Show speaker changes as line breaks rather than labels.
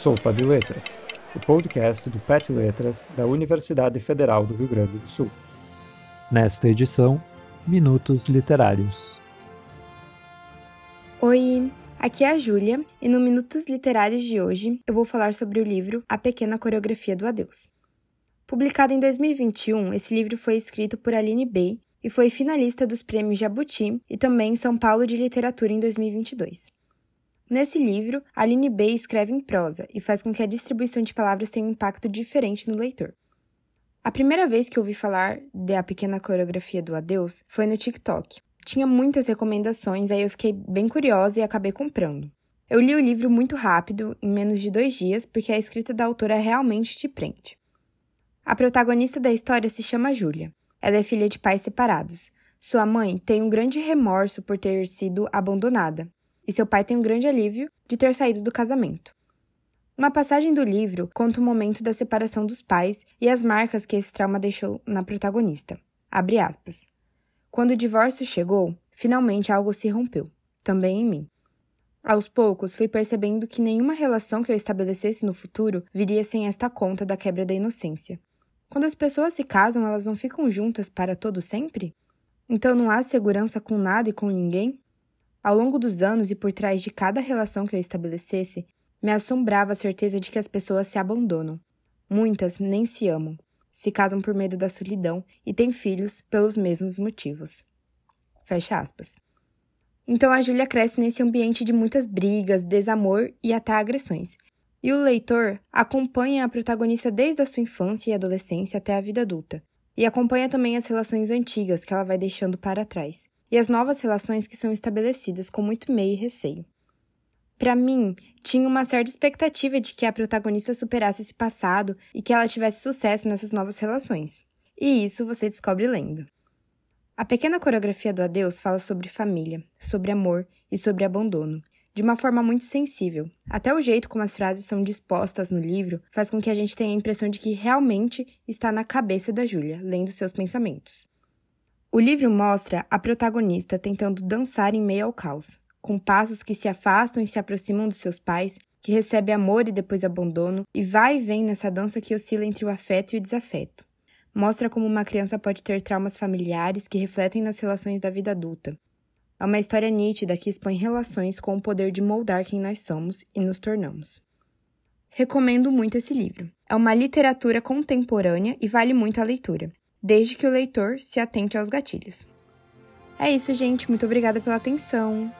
Sopa de Letras, o podcast do PET Letras da Universidade Federal do Rio Grande do Sul. Nesta edição, Minutos Literários.
Oi, aqui é a Júlia e no Minutos Literários de hoje eu vou falar sobre o livro A Pequena Coreografia do Adeus. Publicado em 2021, esse livro foi escrito por Aline Bey e foi finalista dos prêmios Jabuti e também São Paulo de Literatura em 2022. Nesse livro, Aline B escreve em prosa e faz com que a distribuição de palavras tenha um impacto diferente no leitor. A primeira vez que ouvi falar de A Pequena Coreografia do Adeus foi no TikTok. Tinha muitas recomendações, aí eu fiquei bem curiosa e acabei comprando. Eu li o livro muito rápido, em menos de dois dias, porque a escrita da autora realmente te prende. A protagonista da história se chama Júlia. Ela é filha de pais separados. Sua mãe tem um grande remorso por ter sido abandonada, e seu pai tem um grande alívio de ter saído do casamento. Uma passagem do livro conta o momento da separação dos pais e as marcas que esse trauma deixou na protagonista. Abre aspas. Quando o divórcio chegou, finalmente algo se rompeu, também em mim. Aos poucos, fui percebendo que nenhuma relação que eu estabelecesse no futuro viria sem esta conta da quebra da inocência. Quando as pessoas se casam, elas não ficam juntas para todo sempre? Então não há segurança com nada e com ninguém? Ao longo dos anos e por trás de cada relação que eu estabelecesse, me assombrava a certeza de que as pessoas se abandonam. Muitas nem se amam, se casam por medo da solidão e têm filhos pelos mesmos motivos. Fecha aspas. Então a Júlia cresce nesse ambiente de muitas brigas, desamor e até agressões. E o leitor acompanha a protagonista desde a sua infância e adolescência até a vida adulta. E acompanha também as relações antigas que ela vai deixando para trás e as novas relações que são estabelecidas com muito meio e receio. Para mim, tinha uma certa expectativa de que a protagonista superasse esse passado e que ela tivesse sucesso nessas novas relações. E isso você descobre lendo. A pequena coreografia do Adeus fala sobre família, sobre amor e sobre abandono, de uma forma muito sensível. Até o jeito como as frases são dispostas no livro faz com que a gente tenha a impressão de que realmente está na cabeça da Júlia, lendo seus pensamentos. O livro mostra a protagonista tentando dançar em meio ao caos, com passos que se afastam e se aproximam dos seus pais, que recebe amor e depois abandono, e vai e vem nessa dança que oscila entre o afeto e o desafeto. Mostra como uma criança pode ter traumas familiares que refletem nas relações da vida adulta. É uma história nítida que expõe relações com o poder de moldar quem nós somos e nos tornamos. Recomendo muito esse livro. É uma literatura contemporânea e vale muito a leitura desde que o leitor se atente aos gatilhos. É isso, gente. Muito obrigada pela atenção.